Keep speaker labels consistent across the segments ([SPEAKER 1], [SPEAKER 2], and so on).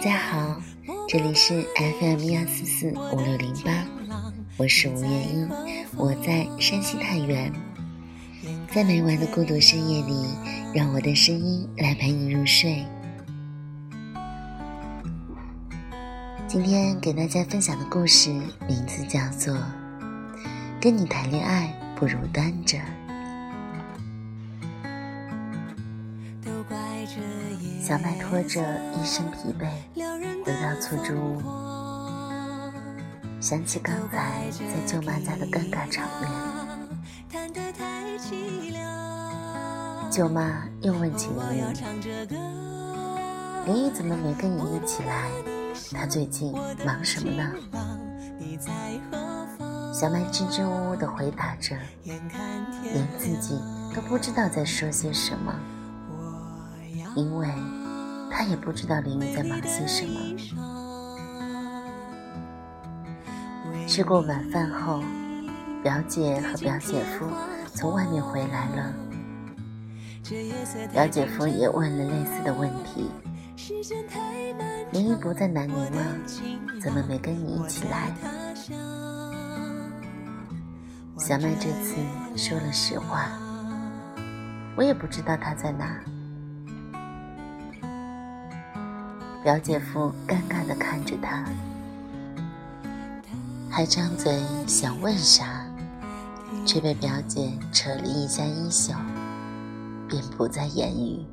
[SPEAKER 1] 大家好，这里是 FM 幺四四五六零八，我是吴月英，我在山西太原，在每晚的孤独深夜里，让我的声音来陪你入睡。今天给大家分享的故事名字叫做《跟你谈恋爱不如单着》。小麦拖着一身疲惫回到出租屋，想起刚才在舅妈家的尴尬场面，舅妈又问起林雨：“林雨怎么没跟你一起来？”他最近忙什么呢？小麦支支吾吾地回答着，连自己都不知道在说些什么，因为他也不知道林雨在忙些什么。吃过晚饭后，表姐和表姐夫从外面回来了，表姐夫也问了类似的问题。林一不在南宁吗？怎么没跟你一起来？小麦这次说了实话，我也不知道他在哪。表姐夫尴尬地看着他，还张嘴想问啥，却被表姐扯了一下衣袖，便不再言语。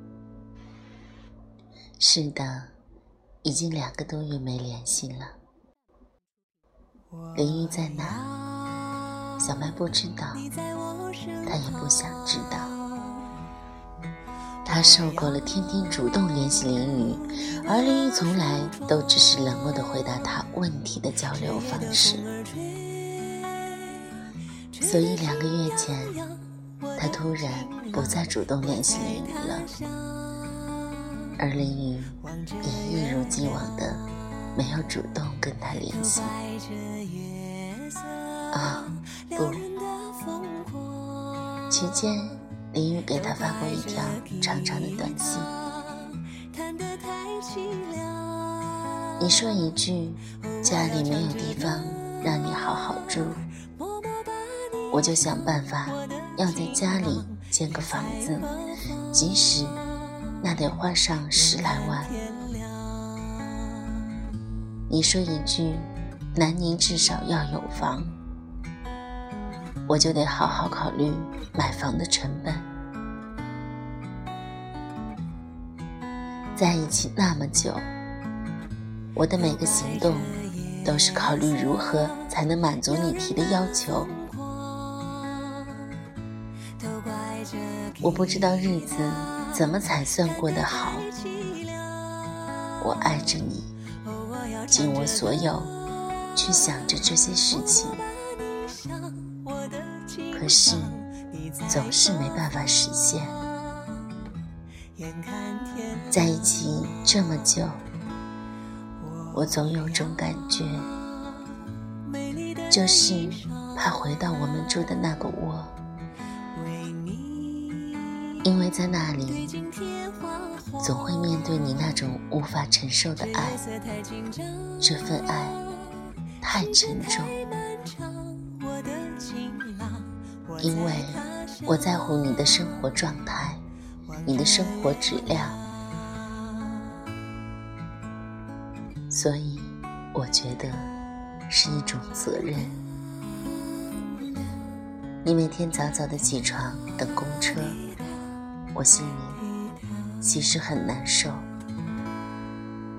[SPEAKER 1] 是的。已经两个多月没联系了。林玉在哪？小麦不知道，他也不想知道。他受够了天天主动联系林雨，而林雨从来都只是冷漠的回答他问题的交流方式。所以两个月前，他突然不再主动联系林雨了。而林雨也一如既往的没有主动跟他联系。啊，不，期间林雨给他发过一条长长的短信。你说一句家里没有地方让你好好住，我就想办法要在家里建个房子，即使。那得花上十来万。你说一句，南宁至少要有房，我就得好好考虑买房的成本。在一起那么久，我的每个行动都是考虑如何才能满足你提的要求。我不知道日子。怎么才算过得好？我爱着你，尽我所有去想着这些事情，可是总是没办法实现。在一起这么久，我总有种感觉，就是怕回到我们住的那个窝。因为在那里，总会面对你那种无法承受的爱，这份爱太沉重。因为我在乎你的生活状态，你的生活质量，所以我觉得是一种责任。你每天早早的起床等公车。我心里其实很难受，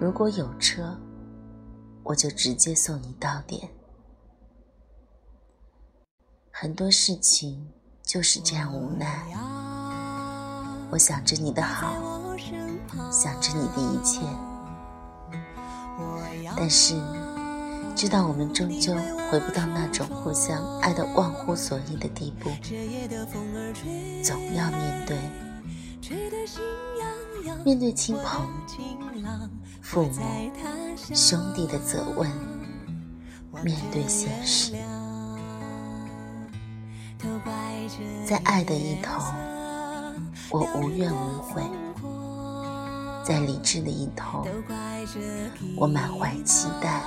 [SPEAKER 1] 如果有车，我就直接送你到点。很多事情就是这样无奈。我想着你的好，想着你的一切，但是知道我们终究回不到那种互相爱得忘乎所以的地步，总要面对，面对亲朋、父母、兄弟的责问，面对现实，在爱的一头。我无怨无悔，在理智的一头，我满怀期待。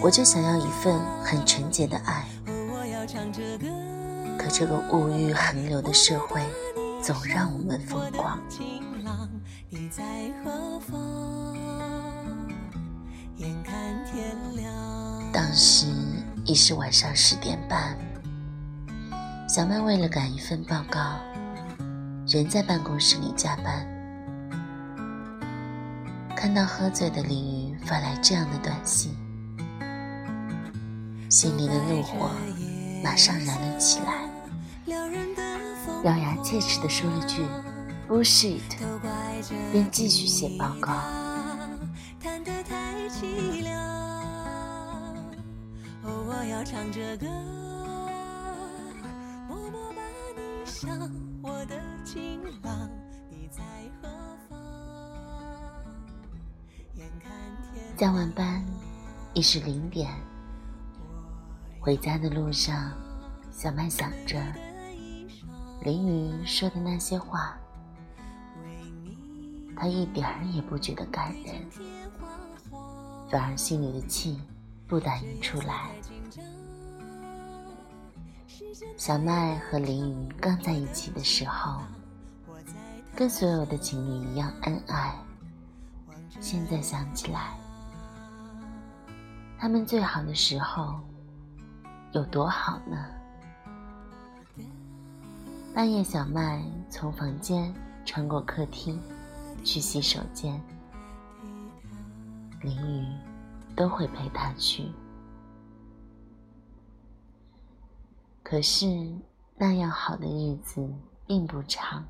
[SPEAKER 1] 我就想要一份很纯洁的爱，可这个物欲横流的社会，总让我们疯狂。当时已是晚上十点半。小曼为了赶一份报告，仍在办公室里加班。看到喝醉的林雨发来这样的短信，心里的怒火马上燃了起来，咬牙切齿地说了句 “bullshit”，便继续写报告。我要唱着歌。加完班已是零点，回家的路上，小麦想着林雨说的那些话，他一点儿也不觉得感人，反而心里的气不打一处来。小麦和林雨刚在一起的时候，跟所有的情侣一样恩爱。现在想起来，他们最好的时候有多好呢？半夜，小麦从房间穿过客厅去洗手间，淋雨都会陪他去。可是那样好的日子并不长，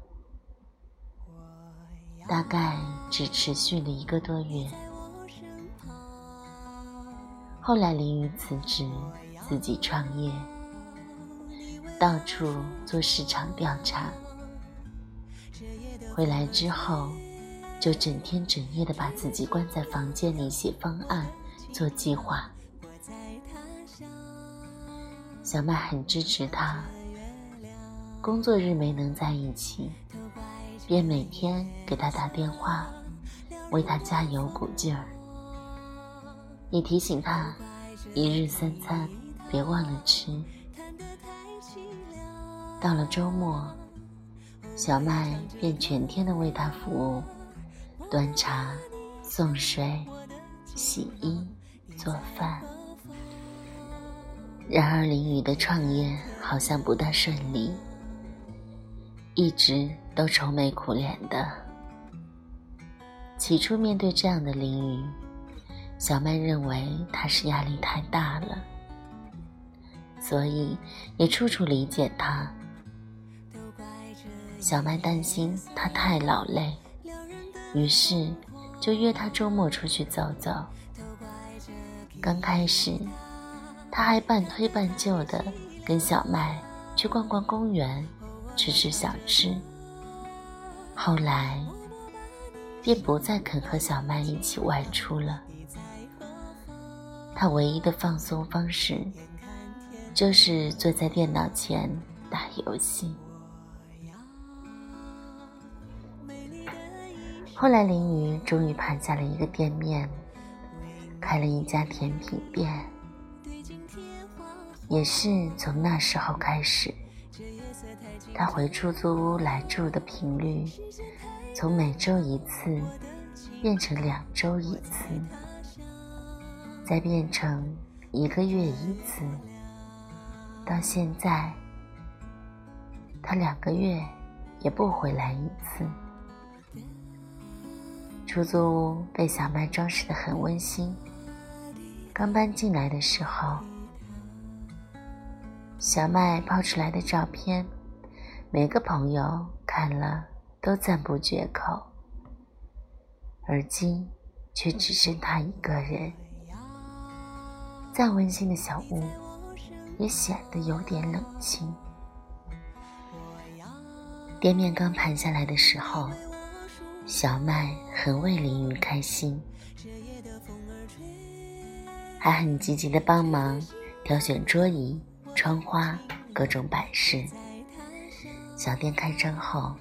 [SPEAKER 1] 大概只持续了一个多月。后来林云辞职，自己创业，到处做市场调查。回来之后，就整天整夜的把自己关在房间里写方案、做计划。小麦很支持他，工作日没能在一起，便每天给他打电话，为他加油鼓劲儿，也提醒他一日三餐别忘了吃。到了周末，小麦便全天的为他服务，端茶、送水、洗衣、做饭。然而，林雨的创业好像不大顺利，一直都愁眉苦脸的。起初，面对这样的林雨，小麦认为他是压力太大了，所以也处处理解他。小麦担心他太劳累，于是就约他周末出去走走。刚开始。他还半推半就的跟小麦去逛逛公园，吃吃小吃。后来，便不再肯和小麦一起外出了。他唯一的放松方式，就是坐在电脑前打游戏。后来，林雨终于盘下了一个店面，开了一家甜品店。也是从那时候开始，他回出租屋来住的频率，从每周一次变成两周一次，再变成一个月一次，到现在，他两个月也不回来一次。出租屋被小麦装饰的很温馨。刚搬进来的时候，小麦抛出来的照片，每个朋友看了都赞不绝口。而今，却只剩他一个人。再温馨的小屋，也显得有点冷清。店面刚盘下来的时候。小麦很为林雨开心，还很积极的帮忙挑选桌椅、窗花、各种摆饰。小店开张后，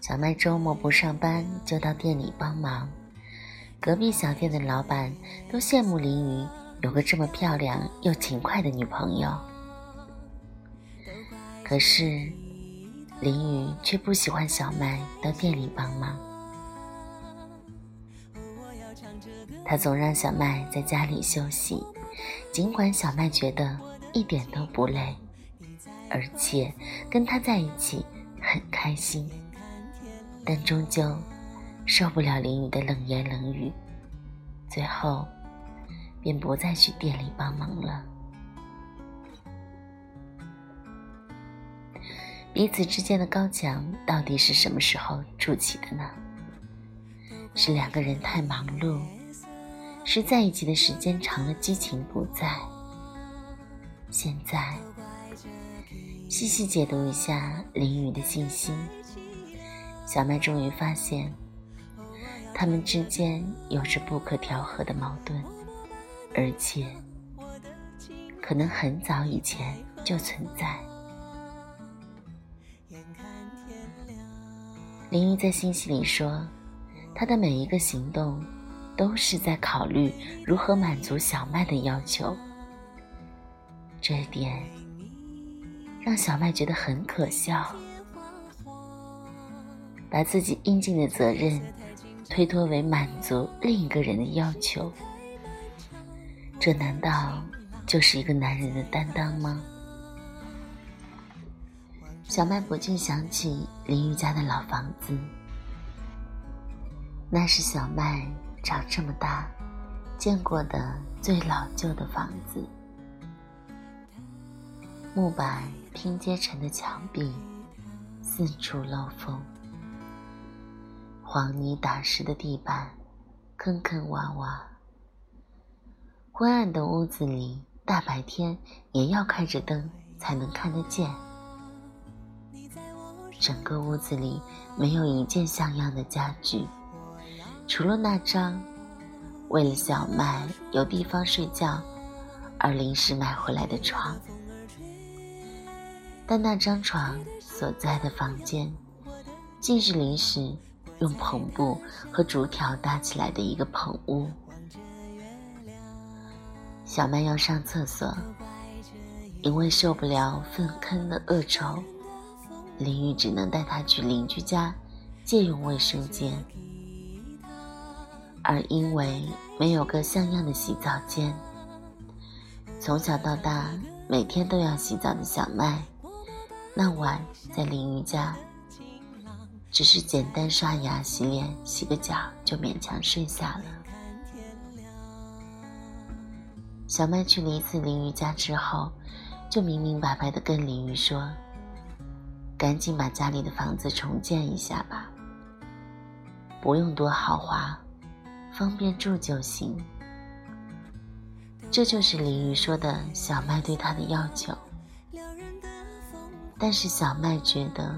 [SPEAKER 1] 小麦周末不上班就到店里帮忙。隔壁小店的老板都羡慕林雨有个这么漂亮又勤快的女朋友。可是，林雨却不喜欢小麦到店里帮忙。他总让小麦在家里休息，尽管小麦觉得一点都不累，而且跟他在一起很开心，但终究受不了林雨的冷言冷语，最后便不再去店里帮忙了。彼此之间的高墙到底是什么时候筑起的呢？是两个人太忙碌。是在一起的时间长了，激情不在。现在细细解读一下林雨的信息，小麦终于发现，他们之间有着不可调和的矛盾，而且可能很早以前就存在。林雨在信息里说，他的每一个行动。都是在考虑如何满足小麦的要求，这一点让小麦觉得很可笑。把自己应尽的责任推脱为满足另一个人的要求，这难道就是一个男人的担当吗？小麦不禁想起林玉家的老房子，那是小麦。长这么大，见过的最老旧的房子，木板拼接成的墙壁，四处漏风，黄泥打湿的地板，坑坑洼洼。昏暗的屋子里，大白天也要开着灯才能看得见。整个屋子里没有一件像样的家具。除了那张为了小麦有地方睡觉而临时买回来的床，但那张床所在的房间，竟是临时用篷布和竹条搭起来的一个棚屋。小麦要上厕所，因为受不了粪坑的恶臭，林雨只能带她去邻居家借用卫生间。而因为没有个像样的洗澡间，从小到大每天都要洗澡的小麦，那晚在林瑜家，只是简单刷牙、洗脸、洗个脚就勉强睡下了。小麦去了一次林瑜家之后，就明明白白的跟林瑜说：“赶紧把家里的房子重建一下吧，不用多豪华。”方便住就行，这就是林雨说的小麦对他的要求。但是小麦觉得，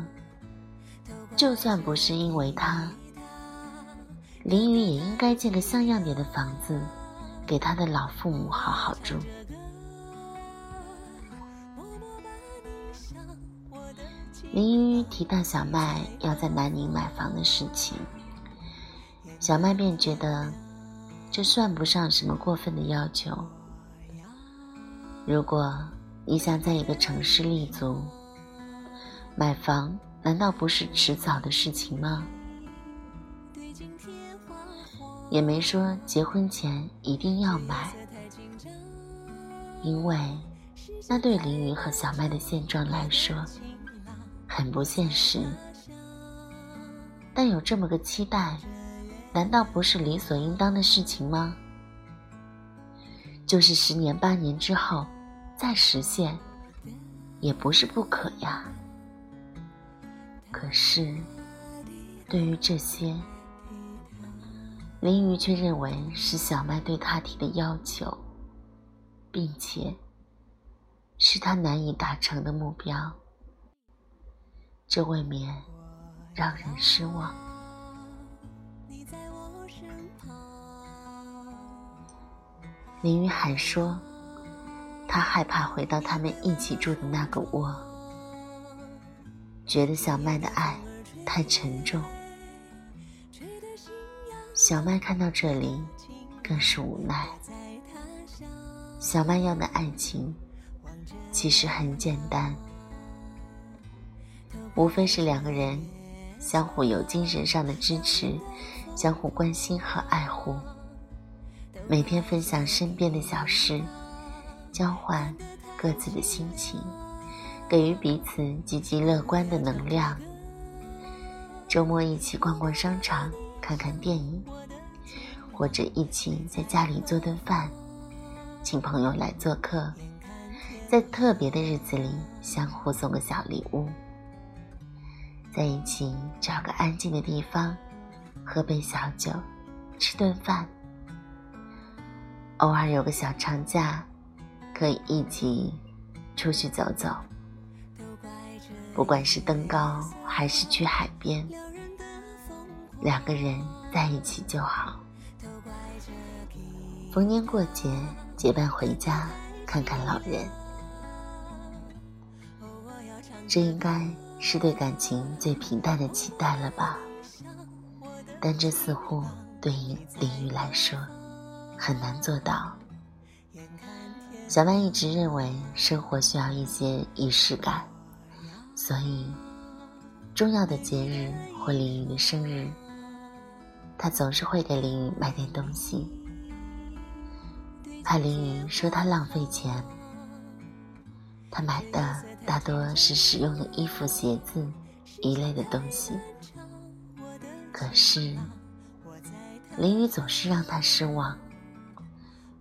[SPEAKER 1] 就算不是因为他，林雨也应该建个像样点的房子，给他的老父母好好住。林雨提到小麦要在南宁买房的事情。小麦便觉得，这算不上什么过分的要求。如果你想在一个城市立足，买房难道不是迟早的事情吗？也没说结婚前一定要买，因为那对林云和小麦的现状来说很不现实。但有这么个期待。难道不是理所应当的事情吗？就是十年八年之后再实现，也不是不可呀。可是，对于这些，林瑜却认为是小麦对他提的要求，并且是他难以达成的目标，这未免让人失望。林雨还说，他害怕回到他们一起住的那个窝，觉得小麦的爱太沉重。小麦看到这里，更是无奈。小麦要的爱情，其实很简单，无非是两个人相互有精神上的支持，相互关心和爱护。每天分享身边的小事，交换各自的心情，给予彼此积极乐观的能量。周末一起逛逛商场，看看电影，或者一起在家里做顿饭，请朋友来做客，在特别的日子里相互送个小礼物，在一起找个安静的地方，喝杯小酒，吃顿饭。偶尔有个小长假，可以一起出去走走。不管是登高还是去海边，两个人在一起就好。逢年过节结伴回家看看老人，这应该是对感情最平淡的期待了吧？但这似乎对于林玉来说。很难做到。小曼一直认为生活需要一些仪式感，所以重要的节日或林雨的生日，他总是会给林雨买点东西。怕林雨说他浪费钱，他买的大多是实用的衣服、鞋子一类的东西。可是林雨总是让他失望。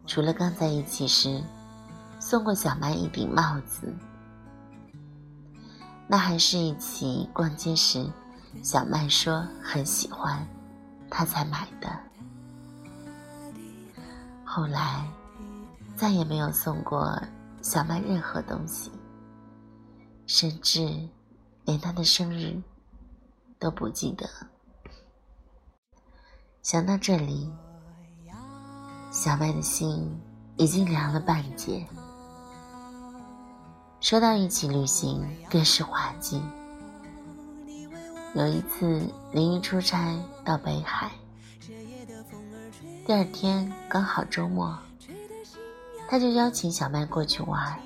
[SPEAKER 1] 除了刚在一起时送过小麦一顶帽子，那还是一起逛街时，小麦说很喜欢，他才买的。后来再也没有送过小麦任何东西，甚至连他的生日都不记得。想到这里。小麦的心已经凉了半截。说到一起旅行，更是滑稽。有一次，林一出差到北海，第二天刚好周末，他就邀请小麦过去玩。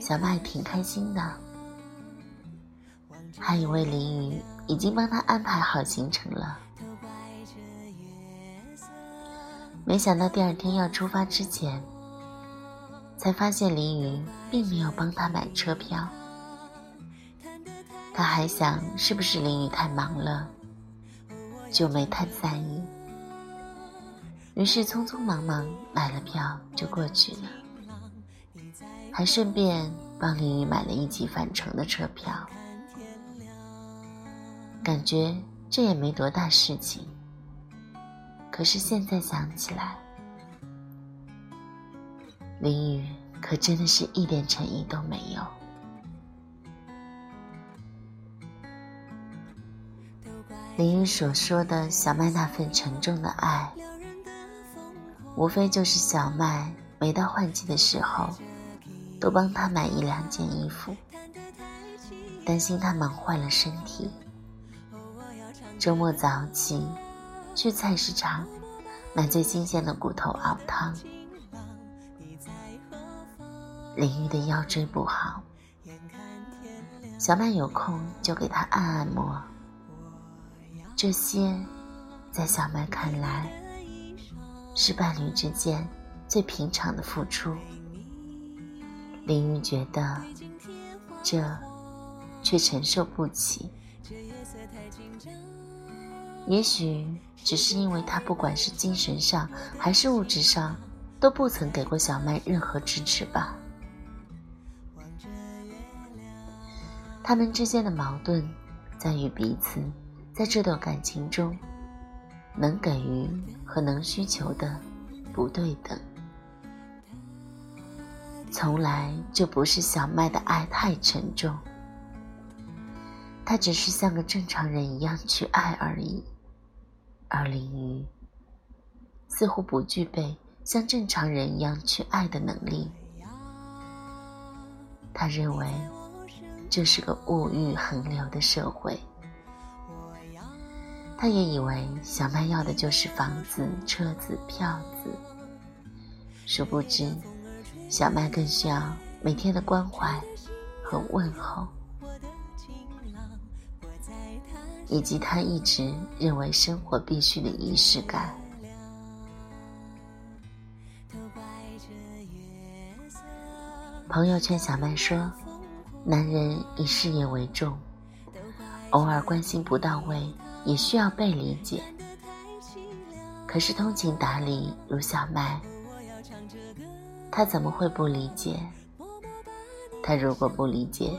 [SPEAKER 1] 小麦挺开心的，还以为林雨已经帮他安排好行程了。没想到第二天要出发之前，才发现林雨并没有帮他买车票。他还想是不是林雨太忙了，就没太在意。于是匆匆忙忙买了票就过去了，还顺便帮林雨买了一起返程的车票。感觉这也没多大事情。可是现在想起来，林雨可真的是一点诚意都没有。林雨所说的小麦那份沉重的爱，无非就是小麦每到换季的时候，都帮他买一两件衣服，担心他忙坏了身体。周末早起。去菜市场买最新鲜的骨头熬汤。林玉的腰椎不好，小曼有空就给他按按摩。这些，在小麦看来，是伴侣之间最平常的付出。林玉觉得，这却承受不起。也许只是因为他不管是精神上还是物质上，都不曾给过小麦任何支持吧。他们之间的矛盾，在于彼此在这段感情中，能给予和能需求的不对等。从来就不是小麦的爱太沉重，他只是像个正常人一样去爱而已，而林瑜似乎不具备像正常人一样去爱的能力。他认为这是个物欲横流的社会，他也以为小麦要的就是房子、车子、票子，殊不知。小麦更需要每天的关怀和问候，以及他一直认为生活必须的仪式感。朋友劝小麦说：“男人以事业为重，偶尔关心不到位，也需要被理解。可是通情达理如小麦。”他怎么会不理解？他如果不理解，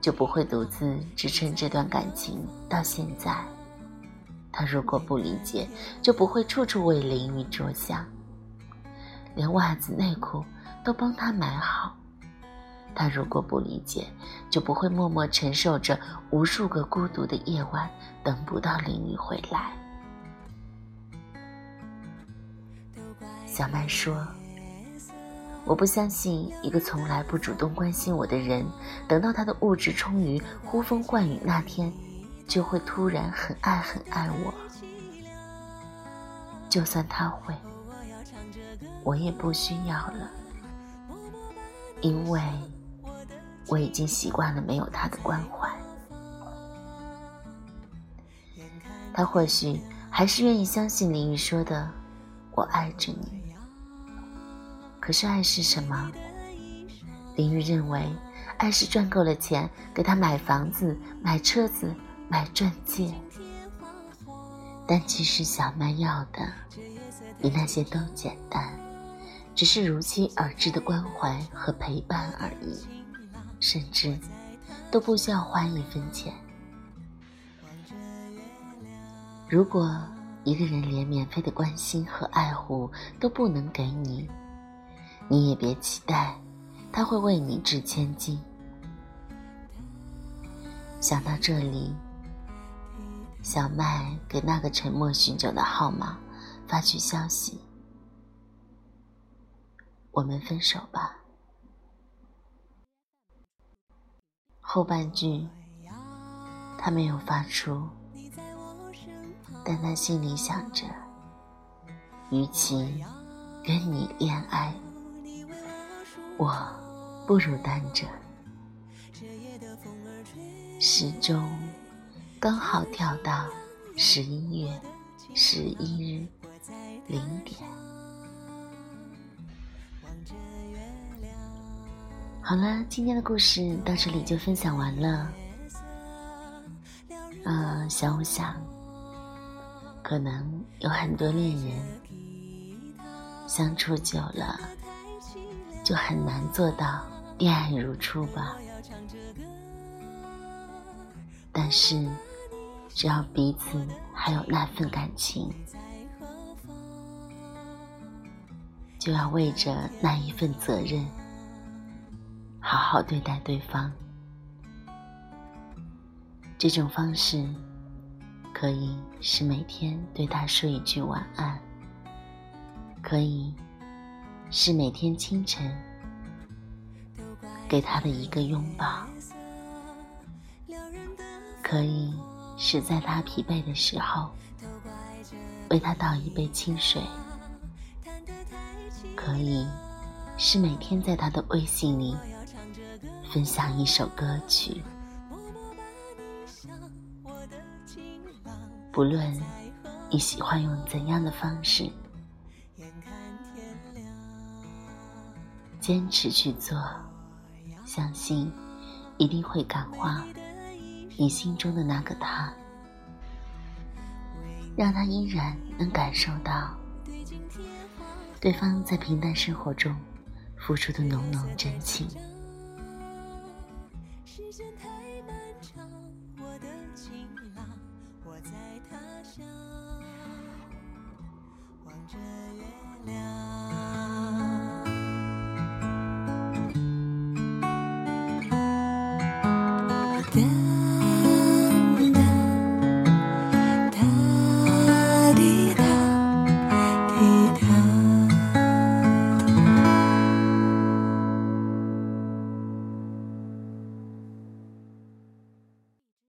[SPEAKER 1] 就不会独自支撑这段感情到现在。他如果不理解，就不会处处为林雨着想，连袜子内裤都帮他买好。他如果不理解，就不会默默承受着无数个孤独的夜晚，等不到林雨回来。小麦说。我不相信一个从来不主动关心我的人，等到他的物质充裕、呼风唤雨那天，就会突然很爱很爱我。就算他会，我也不需要了，因为我已经习惯了没有他的关怀。他或许还是愿意相信林雨说的：“我爱着你。”可是爱是什么？林玉认为，爱是赚够了钱给他买房子、买车子、买钻戒。但其实小曼要的比那些都简单，只是如期而至的关怀和陪伴而已，甚至都不需要花一分钱。如果一个人连免费的关心和爱护都不能给你，你也别期待，他会为你掷千金。想到这里，小麦给那个沉默许久的号码发去消息：“我们分手吧。”后半句他没有发出，但他心里想着：与其跟你恋爱。我不如单着，时钟刚好跳到十一月十一日零点。好了，今天的故事到这里就分享完了。呃，想我想，可能有很多恋人相处久了。就很难做到恋爱如初吧。但是，只要彼此还有那份感情，就要为着那一份责任，好好对待对方。这种方式，可以是每天对他说一句晚安，可以。是每天清晨给他的一个拥抱，可以是在他疲惫的时候为他倒一杯清水，可以是每天在他的微信里分享一首歌曲，不论你喜欢用怎样的方式。坚持去做，相信一定会感化你心中的那个他。
[SPEAKER 2] 让他依然能感受到对方在平淡生活中付出的浓浓真情。